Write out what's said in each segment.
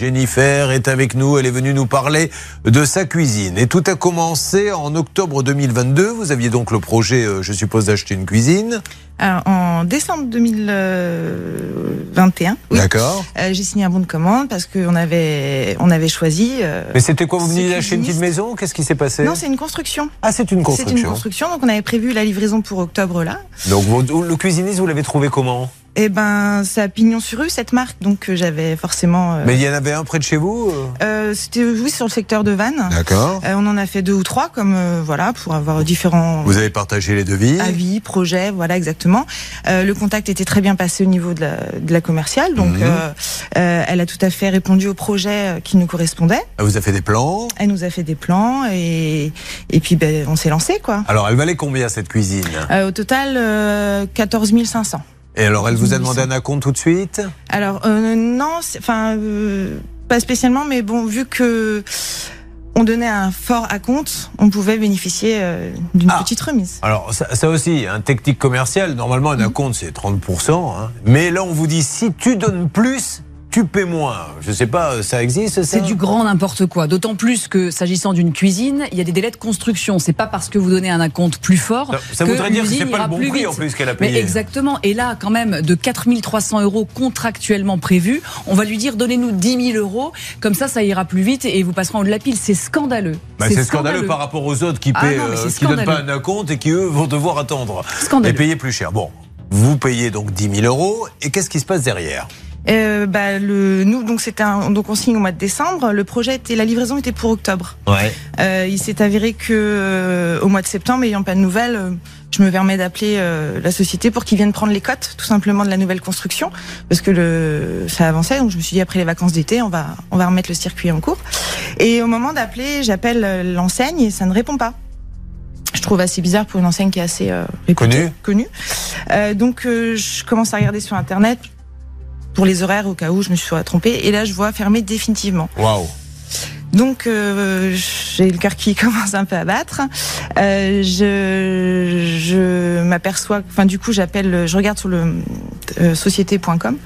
Jennifer est avec nous, elle est venue nous parler de sa cuisine. Et tout a commencé en octobre 2022. Vous aviez donc le projet, euh, je suppose, d'acheter une cuisine. Alors, en décembre 2021, oui, D'accord. euh, j'ai signé un bon de commande parce qu'on avait, on avait choisi. euh, Mais c'était quoi Vous veniez C'est d'acheter une petite maison? Qu'est-ce qui s'est passé? Non, c'est une construction. Ah, c'est une C'est construction. une construction, donc on avait prévu la livraison pour octobre là. Donc vous- le cuisiniste, vous l'avez trouvé comment? Et ben, c'est à Pignon sur rue cette marque, donc euh, j'avais forcément. euh, Mais il y en avait un près de chez vous euh? Euh, C'était oui sur le secteur de Vannes. D'accord. Euh, on en a fait deux ou trois, comme euh, voilà, pour avoir différents Vous avez partagé les devis? avis, projets, voilà exactement. Euh, le contact était très bien passé au niveau de la, de la commerciale, donc Mhm. euh, euh, elle a tout à fait répondu au projet euh, qui nous correspondait. Elle vous a fait des plans? Elle nous a fait des plans et et puis ben, on s'est lancé quoi. Alors, elle valait combien cette cuisine? Euh, au total, euh, 14 500. Et alors, elle vous a demandé un acompte tout de suite? Alors euh, non, enfin euh, pas spécialement, mais bon vu que on donnait un fort acompte, on pouvait bénéficier euh, d'une Ah. petite remise. Alors, ça, ça aussi, un technique commercial, normalement, un acompte, c'est 30%. hein. Mais là, on vous dit, si tu donnes plus, tu paies moins. Je sais pas, ça existe, ça C'est du grand n'importe quoi. D'autant plus que s'agissant d'une cuisine, il y a des délais de construction. C'est pas parce que vous donnez un acompte plus fort. Ça, ça voudrait dire que c'est pas le bon prix, vite. en plus, qu'elle a Mais payé. exactement. Et là, quand même, de 4300 euros contractuellement prévus, on va lui dire donnez-nous 10 000 euros. Comme ça, ça ira plus vite et vous passerez en haut de la pile. C'est scandaleux. Bah, c'est scandaleux par rapport aux autres qui Ah paient, non, mais euh, donnent pas un acompte et qui, eux, vont devoir attendre. Scandaleux. Et payer plus cher. Bon, vous payez donc 10 000 euros. Et qu'est-ce qui se passe derrière? Euh, bah, le, nous, donc c'était un, donc on signe au mois de décembre. Le projet était, la livraison était pour octobre. Ouais. Euh, il s'est avéré que euh, au mois de septembre, ayant pas de nouvelles, euh, je me permets d'appeler euh, la société pour qu'ils viennent prendre les cotes, tout simplement de la nouvelle construction, parce que le, ça avançait. Donc je me suis dit après les vacances d'été, on va, on va remettre le circuit en cours. Et au moment d'appeler, j'appelle l'enseigne et ça ne répond pas. Je trouve assez bizarre pour une enseigne qui est assez euh, Connue. connue. Euh, donc euh, je commence à regarder sur internet pour les horaires au cas où je me suis trompée. Et là, je vois fermer définitivement. Waouh. Donc euh, j'ai le cœur qui commence un peu à battre. Euh, je je m'aperçois, enfin du coup j'appelle, je regarde sur le euh, société.com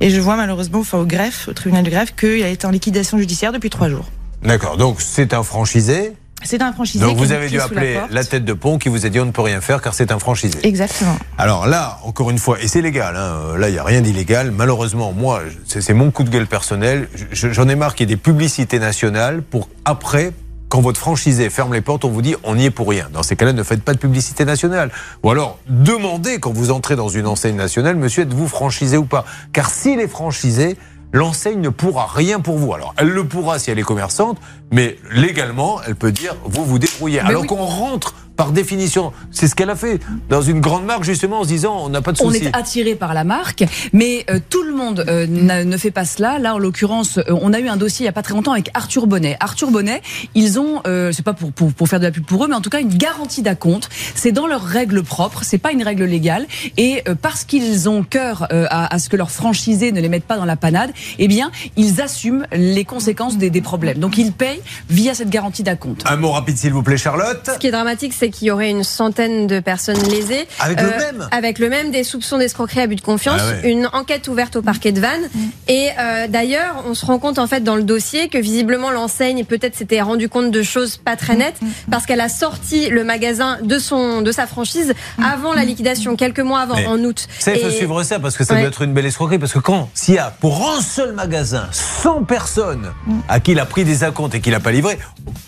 et je vois malheureusement, enfin au greffe, au tribunal de greffe, qu'il a été en liquidation judiciaire depuis trois jours. D'accord. Donc, c'est un franchisé. C'est un franchisé. Donc, vous avez dû la appeler la tête de pont qui vous a dit on ne peut rien faire car c'est un franchisé. Exactement. Alors là, encore une fois, et c'est légal, hein, là il n'y a rien d'illégal, malheureusement, moi, c'est mon coup de gueule personnel, Je- j'en ai marre qu'il y ait des publicités nationales pour après, quand votre franchisé ferme les portes, on vous dit on n'y est pour rien. Dans ces cas-là, ne faites pas de publicité nationale. Ou alors, demandez quand vous entrez dans une enseigne nationale, monsieur, êtes-vous franchisé ou pas? Car s'il est franchisé, l'enseigne ne pourra rien pour vous. Alors, elle le pourra si elle est commerçante, mais légalement, elle peut dire vous vous débrouillez. Alors oui. qu'on rentre par définition, c'est ce qu'elle a fait dans une grande marque justement en se disant on n'a pas de On souci. est attiré par la marque, mais euh, tout le monde euh, ne fait pas cela. Là, en l'occurrence, euh, on a eu un dossier il y a pas très longtemps avec Arthur Bonnet. Arthur Bonnet, ils ont, euh, c'est pas pour, pour pour faire de la pub pour eux, mais en tout cas une garantie d'acompte. C'est dans leurs règles propres, c'est pas une règle légale, et euh, parce qu'ils ont cœur euh, à, à ce que leurs franchisés ne les mettent pas dans la panade, eh bien, ils assument les conséquences des, des problèmes. Donc ils payent via cette garantie d'acompte. Un mot rapide s'il vous plaît Charlotte. Ce qui est dramatique, c'est qu'il y aurait une centaine de personnes lésées. Avec le même Avec le même, des soupçons d'escroquerie, abus de confiance, Ah ouais. une enquête ouverte au parquet de Vannes. Et euh, d'ailleurs, on se rend compte en fait dans le dossier que visiblement l'enseigne peut-être s'était rendu compte de choses pas très nettes parce qu'elle a sorti le magasin de son de sa franchise avant la liquidation, quelques mois avant, Mais en août. Ça, il faut Et- suivre ça parce que ça Ouais. doit être une belle escroquerie. Parce que quand, s'il y a pour un seul magasin 100 personnes à qui il a pris des acomptes et qu'il n'a pas livré,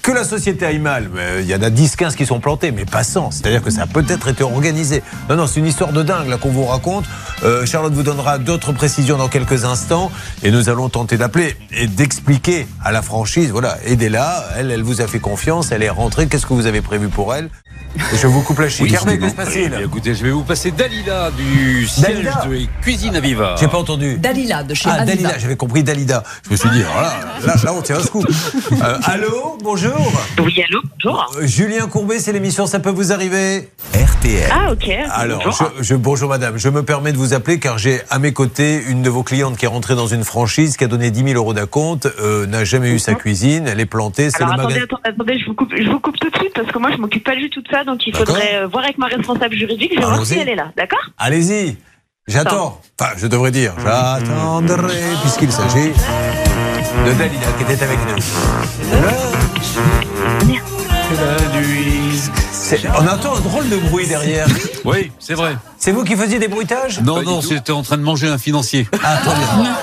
que la société aille mal, mais il y en a 10-15 qui sont plantés, mais pas 100. C'est-à-dire que ça a peut-être été organisé. Non, non, c'est une histoire de dingue là qu'on vous raconte. Euh, Charlotte vous donnera d'autres précisions dans quelques instants et nous allons tenter d'appeler et d'expliquer à la franchise. Voilà, aidez-la. Elle, elle vous a fait confiance. Elle est rentrée. Qu'est-ce que vous avez prévu pour elle? Je vous coupe la chic. Hervé, que se passe-t-il Eh Écoutez, je vais vous passer Dalila du siège Dalila de Cuisine à Viva. J'ai pas entendu. Dalila de chez Ah, Aviva. Dalida, j'avais compris Dalida. Je me suis dit, voilà, là, là, on tient un scoop. Euh, allô, bonjour. Oui, allô, bonjour. Euh, Julien Courbet, c'est l'émission Ça peut vous arriver RTL. Ah, ok. Alors, bonjour. je, je- bonjour madame, je me permets de vous appeler car j'ai à mes côtés une de vos clientes qui est rentrée dans une franchise, qui a donné 10 000 euros d'acompte, euh, n'a jamais eu sa cuisine, elle est plantée, c'est le Alors attendez, magasin. attendez, attendez, je vous coupe, je vous coupe tout de suite parce que moi je m'occupe pas du tout de ça, donc il faudrait euh, voir avec ma responsable juridique. Je vais voir si elle est là, d'accord? Allez-y, j'attends. Enfin, je devrais dire, j'attendrai puisqu'il s'agit de Dalida qui était avec nous. La nuit. On entend un drôle de bruit derrière. Oui, c'est vrai. C'est vous qui faisiez des bruitages Non, non, c'était en train de manger un financier. Ah, très bien.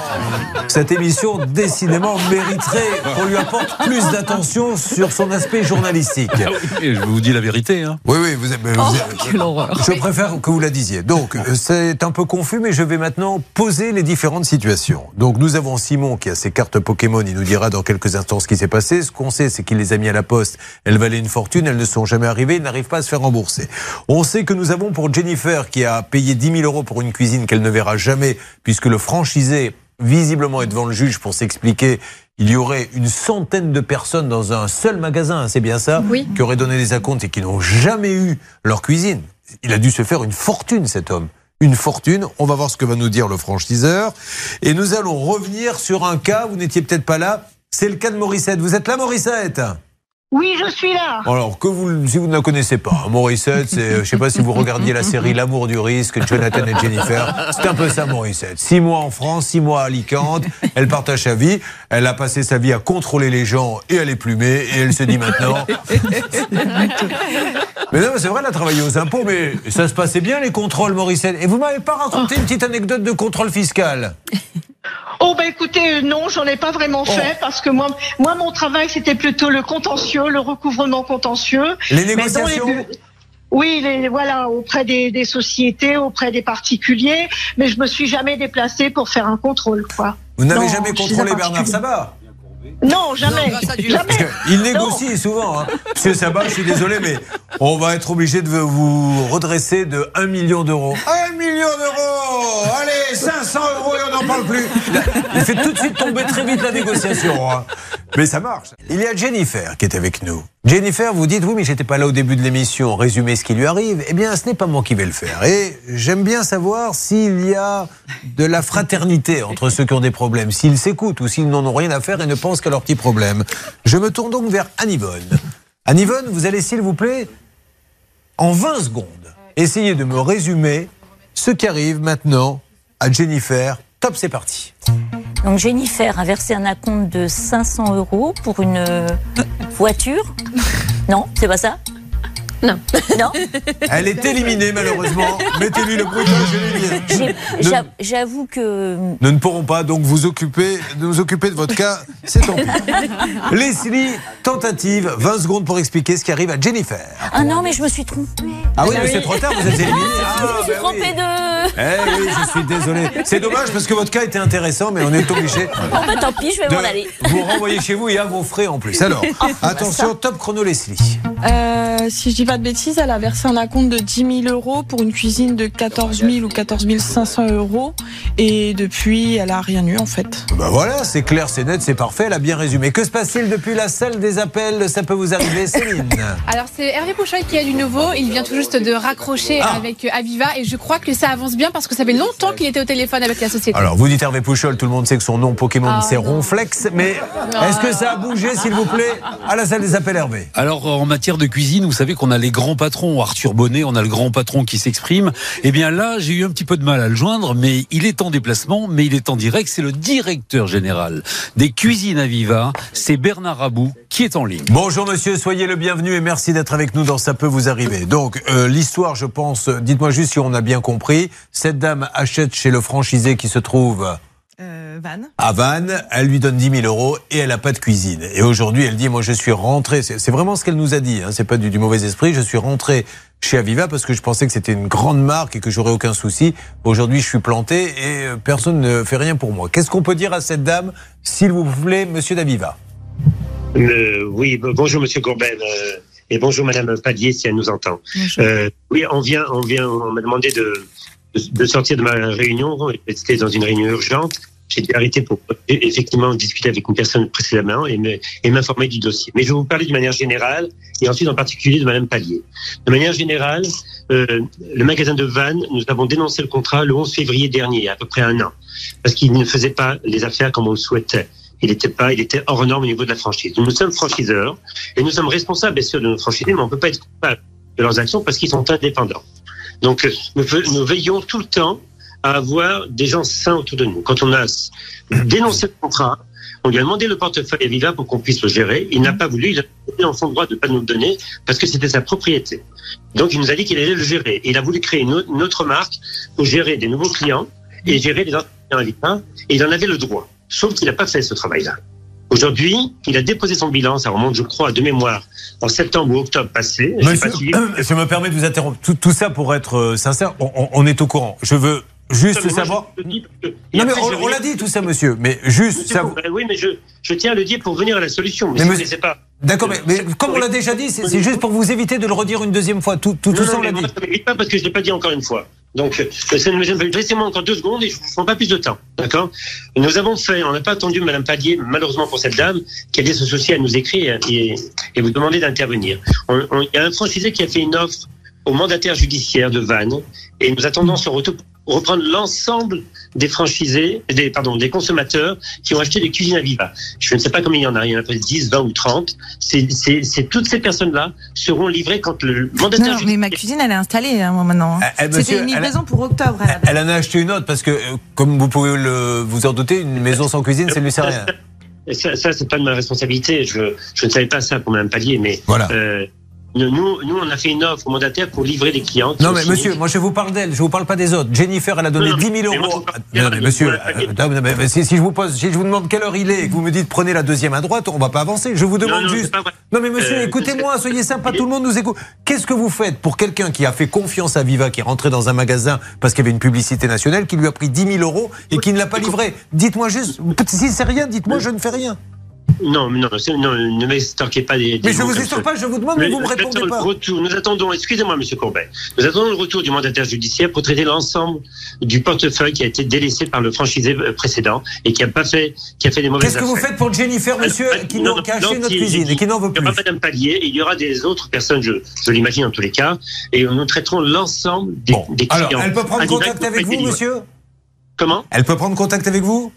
Cette émission, décidément, mériterait qu'on lui apporte plus d'attention sur son aspect journalistique. Ah oui, je vous dis la vérité. Hein. Oui, oui, vous êtes. vous Oh, êtes- quelle horreur. Je préfère que vous la disiez. Donc, euh, c'est un peu confus, mais je vais maintenant poser les différentes situations. Donc, nous avons Simon qui a ses cartes Pokémon. Il nous dira dans quelques instants ce qui s'est passé. Ce qu'on sait, c'est qu'il les a mis à la poste. Elles valaient une fortune. Elles ne sont jamais arrivées. N'arrivent pas à se faire rembourser. On sait que nous avons pour Jennifer qui a payé 10 000 euros pour une cuisine qu'elle ne verra jamais puisque le franchisé, visiblement, est devant le juge pour s'expliquer. Il y aurait une centaine de personnes dans un seul magasin, hein, c'est bien ça Oui. Qui auraient donné des acomptes et qui n'ont jamais eu leur cuisine. Il a dû se faire une fortune, cet homme. Une fortune. On va voir ce que va nous dire le franchiseur. Et nous allons revenir sur un cas, vous n'étiez peut-être pas là. C'est le cas de Morissette. Vous êtes là, Morissette? Oui, je suis là. Alors, que vous, si vous ne la connaissez pas, hein, Morissette, c'est, euh, je sais pas si vous regardiez la série L'amour du risque, Jonathan et Jennifer. C'est un peu ça, Morissette. Six mois en France, six mois à Alicante. Elle partage sa vie. Elle a passé sa vie à contrôler les gens et à les plumer. Et elle se dit maintenant. Mais non, mais c'est vrai, elle a travaillé aux impôts, mais ça se passait bien les contrôles, Morissette. Et vous m'avez pas raconté une petite anecdote de contrôle fiscal? Oh bah écoutez, euh, non, j'en ai pas vraiment fait parce que moi, moi mon travail c'était plutôt le contentieux, le recouvrement contentieux. Les Mais dans les négociations Oui, les, voilà, auprès des, des sociétés, auprès des particuliers, mais je me suis jamais déplacée pour faire un contrôle, quoi. Vous n'avez jamais contrôlé Bernard. Sabat Non, jamais, jamais. Il négocie souvent. Hein. Monsieur Sabat, je suis désolé, mais on va être obligé de vous redresser de 1 million d'euros. 1 million d'euros Allez, 500 euros et on n'en parle plus. Il fait tout de suite tomber très vite la négociation. hein. Mais ça marche. Il y a Jennifer qui est avec nous. Jennifer, vous dites, oui, mais j'étais pas là au début de l'émission, résumer ce qui lui arrive. Eh bien, ce n'est pas moi qui vais le faire. Et j'aime bien savoir s'il y a de la fraternité entre ceux qui ont des problèmes, s'ils s'écoutent ou s'ils n'en ont rien à faire et ne pensent qu'à leurs petits problèmes. Je me tourne donc vers Anne-Yvonne. Vous allez, s'il vous plaît, en 20 secondes, essayer de me résumer ce qui arrive maintenant à Jennifer. Top, c'est parti. Donc Jennifer a versé un acompte de 500 euros pour une euh, voiture. Non, c'est pas ça? Non. Non? Elle est éliminée, malheureusement. Mettez-lui le bruit J'avoue que Nous ne pourrons pas donc vous occuper, de nous occuper de votre cas, c'est tant pis. Leslie, tentative, 20 secondes pour expliquer ce qui arrive à Jennifer. ah non mais je me suis trompée. Ah oui, mais c'est trop tard, vous êtes éliminé. Ah, je me suis ben trompée oui. de. Eh oui, je suis désolé. C'est dommage parce que votre cas était intéressant, mais on est obligé Bon bah tant pis, je vais m'en aller. vous renvoyer chez vous et à vos frais en plus. Alors, attention, top chrono Leslie. Euh, si je dis pas de bêtises, elle a versé un acompte de 10 000 euros pour une cuisine de 14 000 ou 14 500 euros. Et depuis, elle a rien eu en fait. Ben voilà, c'est clair, c'est net, c'est parfait, elle a bien résumé. Que se passe-t-il depuis la salle des appels Ça peut vous arriver, Céline Alors c'est Hervé Pouchol qui a du nouveau. Il vient tout juste de raccrocher Ah. avec euh, Aviva et je crois que ça avance bien parce que ça fait longtemps qu'il était au téléphone avec la société. Alors, vous dites Hervé Pouchol, tout le monde sait que son nom Pokémon Ah, c'est. Ronflex, mais est-ce que ça a bougé, s'il vous plaît, à la salle des appels Hervé? Alors en matière de cuisine, vous savez qu'on a les grands patrons, Arthur Bonnet, on a le grand patron qui s'exprime. Eh bien là, j'ai eu un petit peu de mal à le joindre, mais il est en déplacement, mais il est en direct. C'est le directeur général des cuisines Aviva, c'est Bernard Rabou qui est en ligne. Bonjour monsieur, soyez le bienvenu et merci d'être avec nous dans Ça peut vous arriver. Donc euh, l'histoire, je pense, euh, dites-moi juste si on a bien compris. Cette dame achète chez le franchisé qui se trouve Euh, Van à Vannes, elle lui donne 10 000 euros et elle n'a pas de cuisine. Et aujourd'hui, elle dit, moi je suis rentrée, c'est vraiment ce qu'elle nous a dit, hein, c'est pas du, du mauvais esprit, je suis rentrée chez Aviva parce que je pensais que c'était une grande marque et que j'aurais aucun souci. Aujourd'hui, je suis planté et euh, personne ne fait rien pour moi. Qu'est-ce qu'on peut dire à cette dame, s'il vous plaît, monsieur d'Aviva? Euh, oui, bonjour Monsieur Courben euh, et bonjour Madame Padier si elle nous entend. Euh, oui, on vient, on vient, on m'a demandé de, de, de sortir de ma réunion. C'était dans une réunion urgente. J'ai dû arrêter pour effectivement discuter avec une personne précédemment et me- et m'informer du dossier. Mais je vais vous parler de manière générale et ensuite en particulier de Madame Palier. De manière générale, euh, le magasin de Vannes, nous avons dénoncé le contrat le 11 février dernier, à peu près un an, parce qu'il ne faisait pas les affaires comme on le souhaitait. Il était pas, il était hors norme au niveau de la franchise. Nous sommes franchiseurs et nous sommes responsables bien sûr de nos franchisés, mais on peut pas être coupable de leurs actions parce qu'ils sont indépendants. Donc euh, nous, ve- nous veillons tout le temps à avoir des gens sains autour de nous. Quand on a dénoncé le contrat, On lui a demandé le portefeuille Aviva pour qu'on puisse le gérer. Il n'a pas voulu, il a été en son droit de ne pas nous le donner parce que c'était sa propriété. Donc il nous a dit qu'il allait le gérer. Il a voulu créer une autre, marque pour gérer des nouveaux clients et gérer les anciens clients Aviva. Et il en avait le droit. Sauf qu'il n'a pas fait ce travail-là. Aujourd'hui, il a déposé son bilan, ça remonte, je crois, de mémoire, en septembre ou octobre passé. Je Monsieur, pas si- je me permets de vous interrompre. Tout, tout ça pour être euh, sincère, on, est au courant. Je veux juste savoir. je dis Non mais après, je on, l'a dit tout ça, monsieur. Mais juste savoir. Courbet, Oui, mais je, je tiens à le dire pour venir à la solution. Mais Mais, si vous monsieur- ne pas. D'accord, mais, mais comme on l'a déjà dit, c'est juste pour vous éviter de le redire une deuxième fois. Tout, tout, tout Non, ça, non, on l'a dit. moi, ça m'évite pas parce que je l'ai pas dit encore une fois. Donc, euh, ne laissez-moi encore deux secondes et je ne prends pas plus de temps. D'accord? Nous avons fait, on n'a pas attendu Madame Padier, malheureusement pour cette dame, qui a dit associée à nous écrire et, et vous demander d'intervenir. Il y a un franchisé qui a fait une offre au mandataire judiciaire de Vannes et nous attendons son retour reprendre l'ensemble des franchisés, des, pardon, des consommateurs qui ont acheté des cuisines à Viva. Je ne sais pas combien il y en a, il y en a peut-être 10, 20 ou 30. C'est, c'est, c'est toutes ces personnes-là seront livrées quand le mandataire Non, mais ma cuisine, elle est installée hein, moi, maintenant. Eh, eh, monsieur, C'était une livraison pour octobre. Elle en a acheté une autre parce que, euh, comme vous pouvez le, vous en douter, une maison sans cuisine, ça ne lui sert à rien. Ça, ça c'est pas de ma responsabilité. Je, je ne savais pas ça pour Mme Palier, mais Voilà. euh, nous, nous, on a fait une offre au mandataire pour livrer des clients. Non mais monsieur, moi je vous parle d'elle, je vous parle pas des autres. Jennifer, elle a donné Non, non, 10 000 mais moi, euros. Non, mais monsieur, euh, non, mais- mais si, si je vous pose, si je vous demande quelle heure il est et que vous me dites prenez la deuxième à droite, on va pas avancer. Je vous demande juste. Non mais monsieur, Euh, écoutez-moi, soyez sympa, tout le monde nous écoute. Qu'est-ce que vous faites pour quelqu'un qui a fait confiance à Viva, qui est rentré dans un magasin parce qu'il y avait une publicité nationale, qui lui a pris 10 000 euros et qui ne l'a pas livré? Dites-moi juste, si c'est rien, dites-moi je ne fais rien. Non, mais non, non, ne m'extorquez pas des. des Mais je mots vous extorque pas, je vous demande, mais vous me nous répondez attendons pas. le Retour, nous attendons, excusez-moi, Monsieur Courbet, nous attendons le retour du mandataire judiciaire pour traiter l'ensemble du portefeuille qui a été délaissé par le franchisé euh, précédent et qui a pas fait, qui a fait des mauvaises Qu'est-ce que vous faites pour Jennifer, monsieur, Ah, qui, non, qui a non, acheté notre si, cuisine et qui n'en veut Il n'y plus aura pas Madame Palier, il y aura des autres personnes, je, je l'imagine en tous les cas, et nous traiterons l'ensemble des, Bon, des clients. alors, elle peut prendre contact avec vous, monsieur? Comment? Elle peut prendre contact avec vous?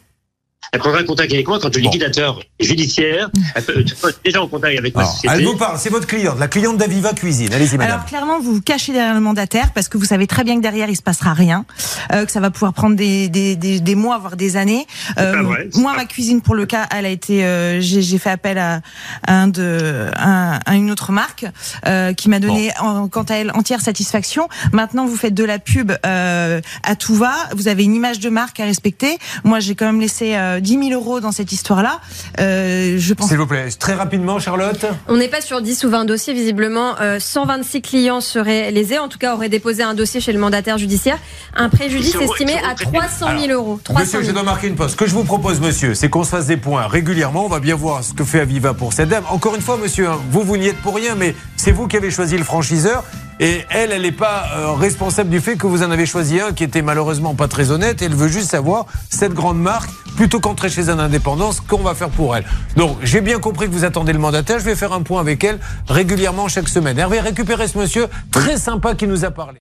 Elle prendra contact avec moi quand le Bon. liquidateur judiciaire, elle peut elle est déjà en contact avec ma Alors, société. Elle vous parle, c'est votre cliente, la cliente d'Aviva Cuisine. Allez-y, madame. Alors clairement, vous vous cachez derrière le mandataire parce que vous savez très bien que derrière il se passera rien, euh, que ça va pouvoir prendre des, des, des, des mois voire des années. Euh, pas vrai, c'est moi, ma cuisine pour le cas, elle a été, euh, j'ai fait appel à, un de, un- à une autre marque euh, qui m'a donné en, quant à elle entière satisfaction. Maintenant, vous faites de la pub euh, à tout va. Vous avez une image de marque à respecter. Moi, j'ai quand même laissé euh, 10 000 euros dans cette histoire-là. Euh, je pense S'il vous plaît, très rapidement, Charlotte. On n'est pas sur 10 ou 20 dossiers, visiblement. Euh, 126 clients seraient lésés, en tout cas auraient déposé un dossier chez le mandataire judiciaire. Un préjudice estimé à traités. 300 000 euros. 300 Monsieur, 000. je dois marquer une pause. Ce que je vous propose, monsieur, c'est qu'on se fasse des points régulièrement. On va bien voir ce que fait Aviva pour cette dame. Encore une fois, monsieur, hein, vous, vous n'y êtes pour rien, mais c'est vous qui avez choisi le franchiseur. Et elle, elle n'est pas euh, responsable du fait que vous en avez choisi un qui était malheureusement pas très honnête. Elle veut juste savoir, cette grande marque, plutôt qu'entrer chez un indépendant, ce qu'on va faire pour elle. Donc, j'ai bien compris que vous attendez le mandataire. Je vais faire un point avec elle régulièrement chaque semaine. Hervé, récupérez ce monsieur très sympa qui nous a parlé.